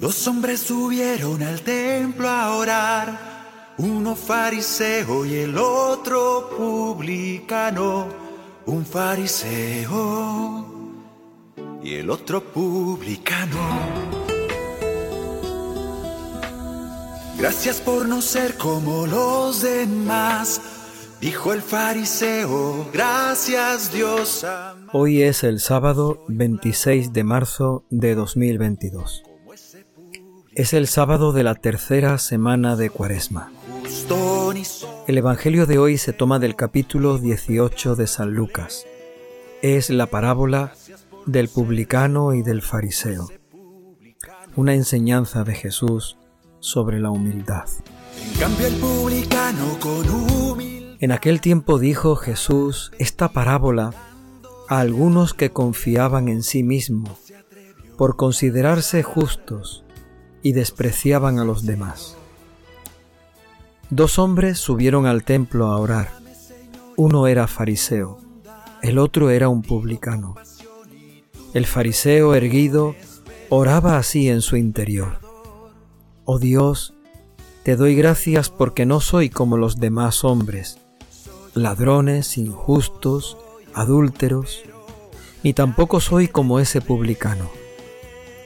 Dos hombres subieron al templo a orar, uno fariseo y el otro publicano. Un fariseo y el otro publicano. Gracias por no ser como los demás, dijo el fariseo, gracias Dios. Hoy es el sábado 26 de marzo de 2022. Es el sábado de la tercera semana de Cuaresma. El Evangelio de hoy se toma del capítulo 18 de San Lucas. Es la parábola del publicano y del fariseo. Una enseñanza de Jesús sobre la humildad. En aquel tiempo dijo Jesús esta parábola a algunos que confiaban en sí mismos por considerarse justos y despreciaban a los demás. Dos hombres subieron al templo a orar. Uno era fariseo, el otro era un publicano. El fariseo erguido oraba así en su interior. Oh Dios, te doy gracias porque no soy como los demás hombres, ladrones, injustos, adúlteros, ni tampoco soy como ese publicano.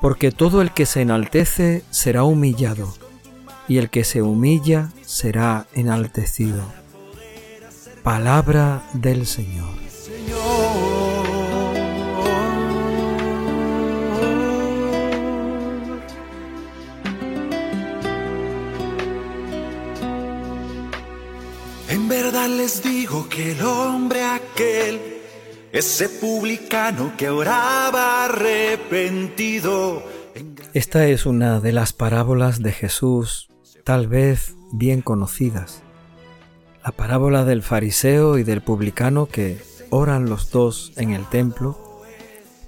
porque todo el que se enaltece será humillado, y el que se humilla será enaltecido. Palabra del Señor. En verdad les digo que el hombre aquel ese publicano que oraba arrepentido. Esta es una de las parábolas de Jesús, tal vez bien conocidas. La parábola del fariseo y del publicano que oran los dos en el templo,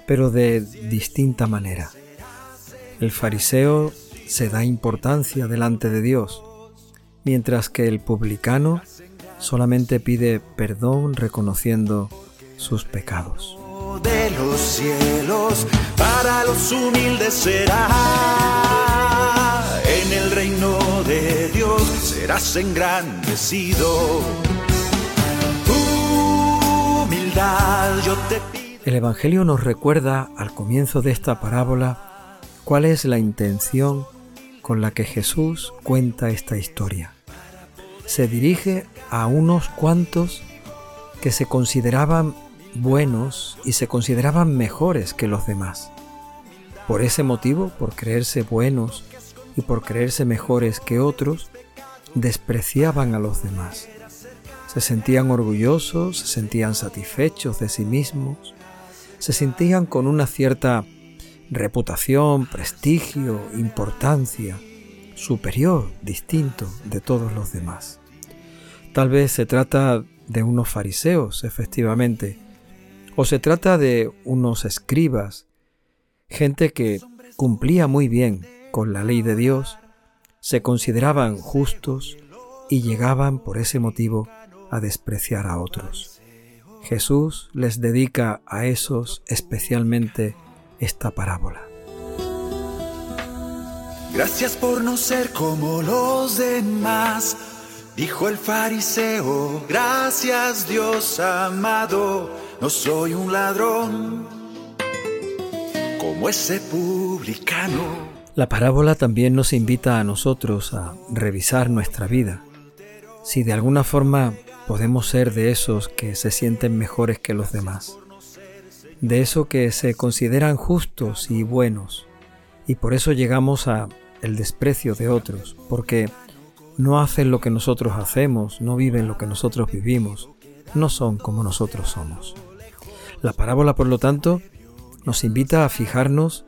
pero de distinta manera. El fariseo se da importancia delante de Dios, mientras que el publicano solamente pide perdón reconociendo sus pecados. De los cielos para los humildes será. En el reino de Dios serás engrandecido. Humildad yo te El Evangelio nos recuerda al comienzo de esta parábola cuál es la intención con la que Jesús cuenta esta historia. Se dirige a unos cuantos que se consideraban buenos y se consideraban mejores que los demás. Por ese motivo, por creerse buenos y por creerse mejores que otros, despreciaban a los demás. Se sentían orgullosos, se sentían satisfechos de sí mismos, se sentían con una cierta reputación, prestigio, importancia, superior, distinto de todos los demás. Tal vez se trata de unos fariseos, efectivamente, o se trata de unos escribas, gente que cumplía muy bien con la ley de Dios, se consideraban justos y llegaban por ese motivo a despreciar a otros. Jesús les dedica a esos especialmente esta parábola. Gracias por no ser como los demás, dijo el fariseo, gracias Dios amado no soy un ladrón como ese publicano. La parábola también nos invita a nosotros a revisar nuestra vida. Si de alguna forma podemos ser de esos que se sienten mejores que los demás, de esos que se consideran justos y buenos, y por eso llegamos a el desprecio de otros, porque no hacen lo que nosotros hacemos, no viven lo que nosotros vivimos, no son como nosotros somos. La parábola, por lo tanto, nos invita a fijarnos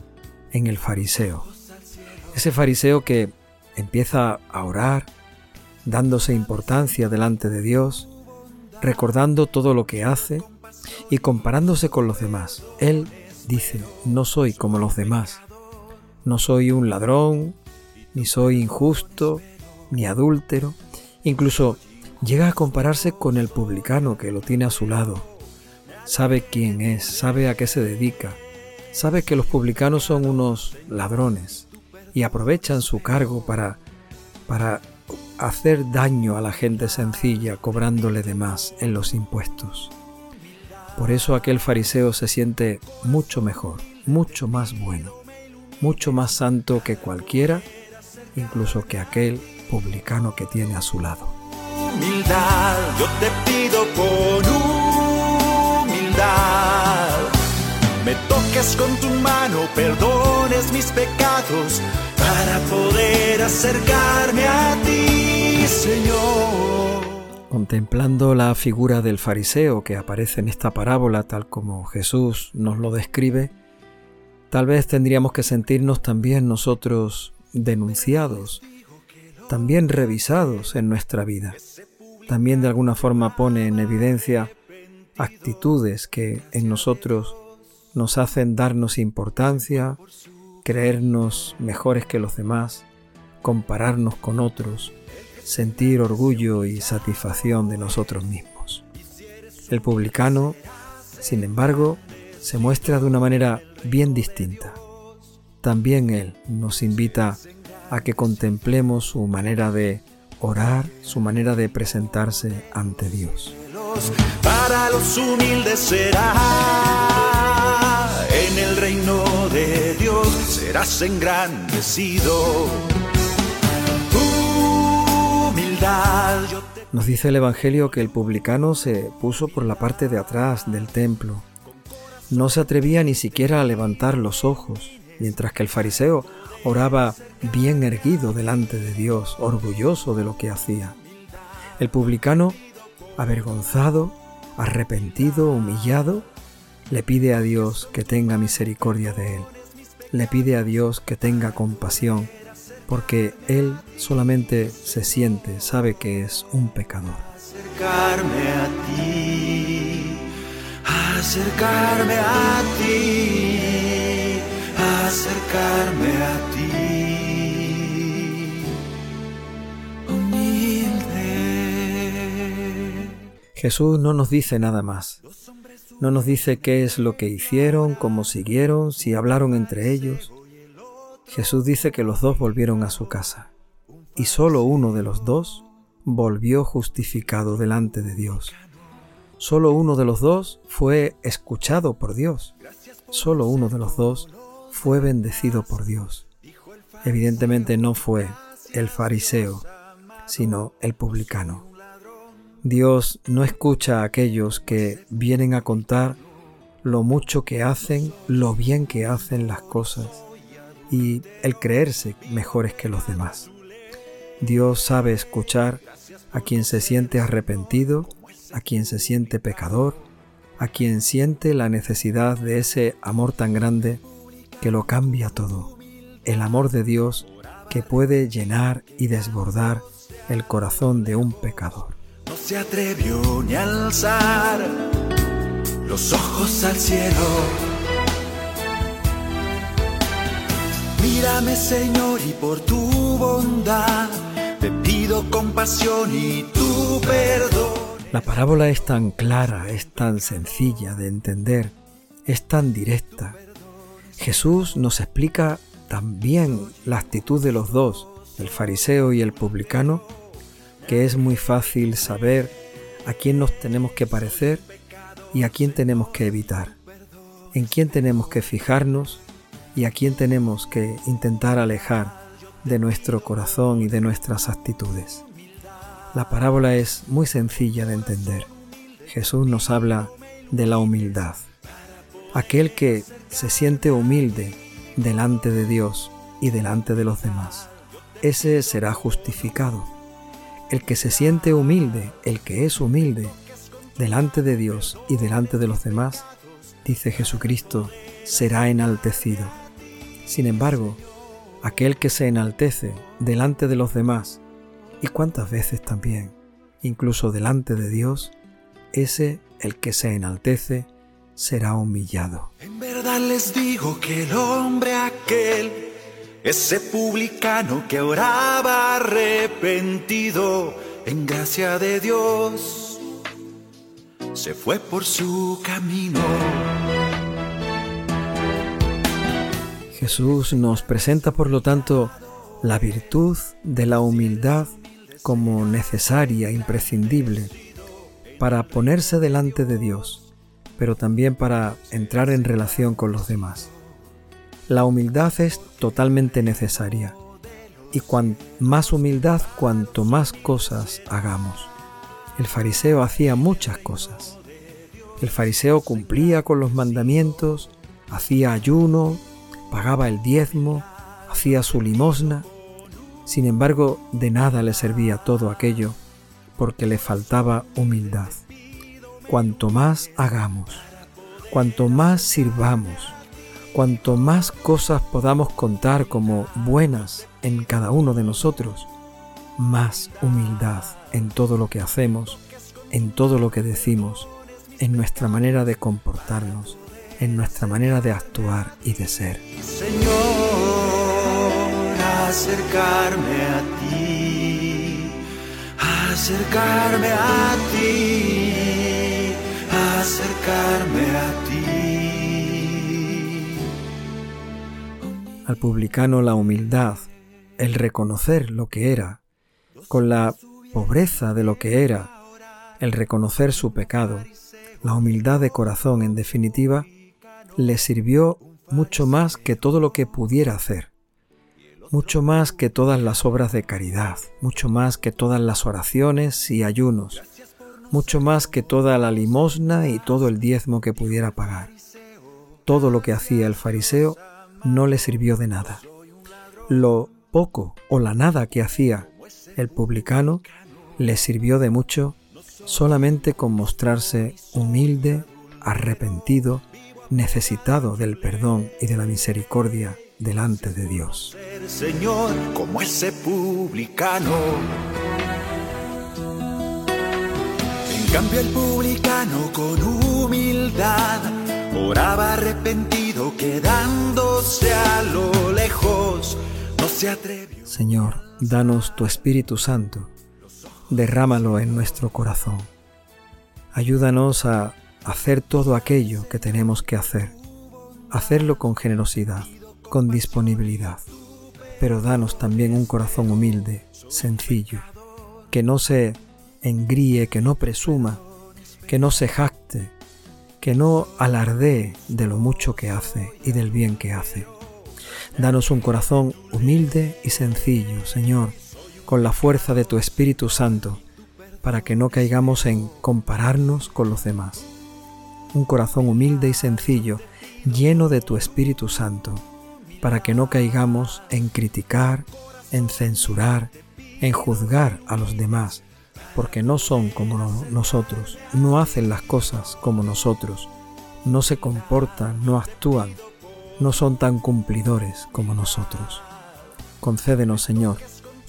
en el fariseo. Ese fariseo que empieza a orar, dándose importancia delante de Dios, recordando todo lo que hace y comparándose con los demás. Él dice, no soy como los demás, no soy un ladrón, ni soy injusto, ni adúltero, incluso llega a compararse con el publicano que lo tiene a su lado. Sabe quién es, sabe a qué se dedica, sabe que los publicanos son unos ladrones y aprovechan su cargo para, para hacer daño a la gente sencilla cobrándole de más en los impuestos. Por eso aquel fariseo se siente mucho mejor, mucho más bueno, mucho más santo que cualquiera, incluso que aquel publicano que tiene a su lado. Humildad, yo te pido me toques con tu mano, perdones mis pecados para poder acercarme a ti, Señor. Contemplando la figura del fariseo que aparece en esta parábola tal como Jesús nos lo describe, tal vez tendríamos que sentirnos también nosotros denunciados, también revisados en nuestra vida. También de alguna forma pone en evidencia actitudes que en nosotros nos hacen darnos importancia, creernos mejores que los demás, compararnos con otros, sentir orgullo y satisfacción de nosotros mismos. El publicano, sin embargo, se muestra de una manera bien distinta. También él nos invita a que contemplemos su manera de orar, su manera de presentarse ante Dios. Para los humildes será en el reino de Dios serás engrandecido. Nos dice el Evangelio que el publicano se puso por la parte de atrás del templo. No se atrevía ni siquiera a levantar los ojos, mientras que el fariseo oraba bien erguido delante de Dios, orgulloso de lo que hacía. El publicano, avergonzado, arrepentido, humillado, le pide a Dios que tenga misericordia de él. Le pide a Dios que tenga compasión porque él solamente se siente, sabe que es un pecador. Acercarme a ti, acercarme a ti, acercarme a ti. Humilde. Jesús no nos dice nada más. No nos dice qué es lo que hicieron, cómo siguieron, si hablaron entre ellos. Jesús dice que los dos volvieron a su casa y solo uno de los dos volvió justificado delante de Dios. Solo uno de los dos fue escuchado por Dios. Solo uno de los dos fue bendecido por Dios. Evidentemente no fue el fariseo, sino el publicano. Dios no escucha a aquellos que vienen a contar lo mucho que hacen, lo bien que hacen las cosas y el creerse mejores que los demás. Dios sabe escuchar a quien se siente arrepentido, a quien se siente pecador, a quien siente la necesidad de ese amor tan grande que lo cambia todo, el amor de Dios que puede llenar y desbordar el corazón de un pecador. Se atrevió ni a alzar los ojos al cielo Mírame Señor y por tu bondad te pido compasión y tu perdón. La parábola es tan clara, es tan sencilla de entender, es tan directa. Jesús nos explica también la actitud de los dos, el fariseo y el publicano, que es muy fácil saber a quién nos tenemos que parecer y a quién tenemos que evitar, en quién tenemos que fijarnos y a quién tenemos que intentar alejar de nuestro corazón y de nuestras actitudes. La parábola es muy sencilla de entender. Jesús nos habla de la humildad. Aquel que se siente humilde delante de Dios y delante de los demás, ese será justificado. El que se siente humilde, el que es humilde delante de Dios y delante de los demás, dice Jesucristo, será enaltecido. Sin embargo, aquel que se enaltece delante de los demás Y cuántas veces también, incluso delante de Dios, ese el que se enaltece será humillado. En verdad les digo que el hombre aquel, ese publicano que oraba arrepentido en gracia de Dios, se fue por su camino. Jesús nos presenta, por lo tanto, la virtud de la humildad como necesaria, imprescindible, para ponerse delante de Dios, pero también para entrar en relación con los demás. La humildad es totalmente necesaria, y cuanto más humildad, cuanto más cosas hagamos. El fariseo hacía muchas cosas. El fariseo cumplía con los mandamientos, hacía ayuno, pagaba el diezmo, hacía su limosna. Sin embargo, de nada le servía todo aquello porque le faltaba humildad. Cuanto más hagamos, cuanto más sirvamos, cuanto más cosas podamos contar como buenas en cada uno de nosotros, más humildad en todo lo que hacemos, en todo lo que decimos, en nuestra manera de comportarnos, en nuestra manera de actuar y de ser. Señor, acercarme a ti, acercarme a ti, acercarme a ti. Al publicano la humildad, el reconocer lo que era, con la pobreza de lo que era, el reconocer su pecado, la humildad de corazón en definitiva, le sirvió mucho más que todo lo que pudiera hacer, mucho más que todas las obras de caridad, mucho más que todas las oraciones y ayunos, mucho más que toda la limosna y todo el diezmo que pudiera pagar. Todo lo que hacía el fariseo no le sirvió de nada. Lo poco o la nada que hacía el publicano le sirvió de mucho solamente con mostrarse humilde, arrepentido, necesitado del perdón y de la misericordia delante de Dios. Señor, como ese publicano. En cambio el publicano con humildad oraba arrepentido quedándose a lo lejos. No se atrevió. Señor, danos tu Espíritu Santo, derrámalo en nuestro corazón. Ayúdanos a hacer todo aquello que tenemos que hacer, hacerlo con generosidad, con disponibilidad, pero danos también un corazón humilde, sencillo, que no se engríe, que no presuma, que no se jacte, que no alardee de lo mucho que hace y del bien que hace. Danos un corazón humilde y sencillo, Señor, con la fuerza de tu Espíritu Santo, para que no caigamos en compararnos con los demás un corazón humilde y sencillo, lleno de tu Espíritu Santo, para que no caigamos en criticar, en censurar, en juzgar a los demás, porque no son como nosotros, no hacen las cosas como nosotros, no se comportan, no actúan, no son tan cumplidores como nosotros. Concédenos, Señor,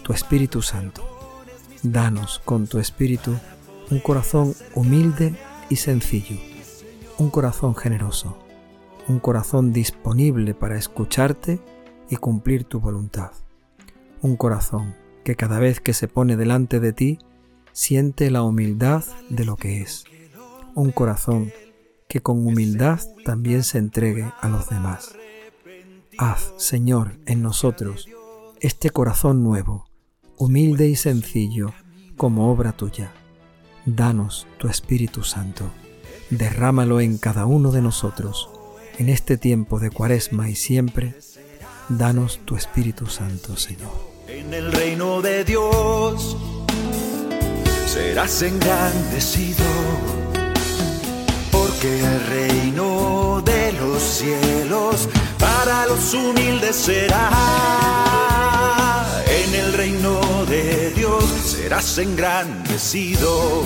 tu Espíritu Santo. Danos con tu Espíritu un corazón humilde y sencillo un corazón generoso, un corazón disponible para escucharte y cumplir tu voluntad. Un corazón que cada vez que se pone delante de ti siente la humildad de lo que es. Un corazón que con humildad también se entregue a los demás. Haz, Señor, en nosotros este corazón nuevo, humilde y sencillo, como obra tuya. Danos tu Espíritu Santo derrámalo en cada uno de nosotros. En este tiempo de cuaresma y siempre, danos tu Espíritu Santo, Señor. En el reino de Dios serás engrandecido, porque el reino de los cielos para los humildes será. En el reino de Dios serás engrandecido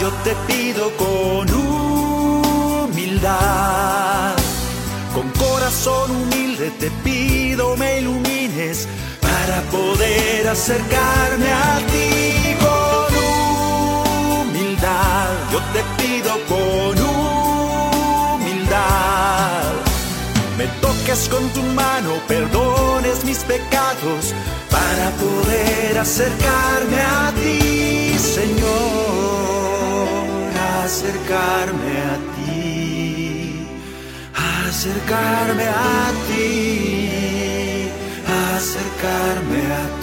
yo te pido con humildad. Con corazón humilde te pido me ilumines para poder acercarme a ti con humildad. Yo te pido con humildad. Me toques con tu mano, perdones mis pecados para poder acercarme a ti, Señor, acercarme a ti, acercarme a ti, acercarme a.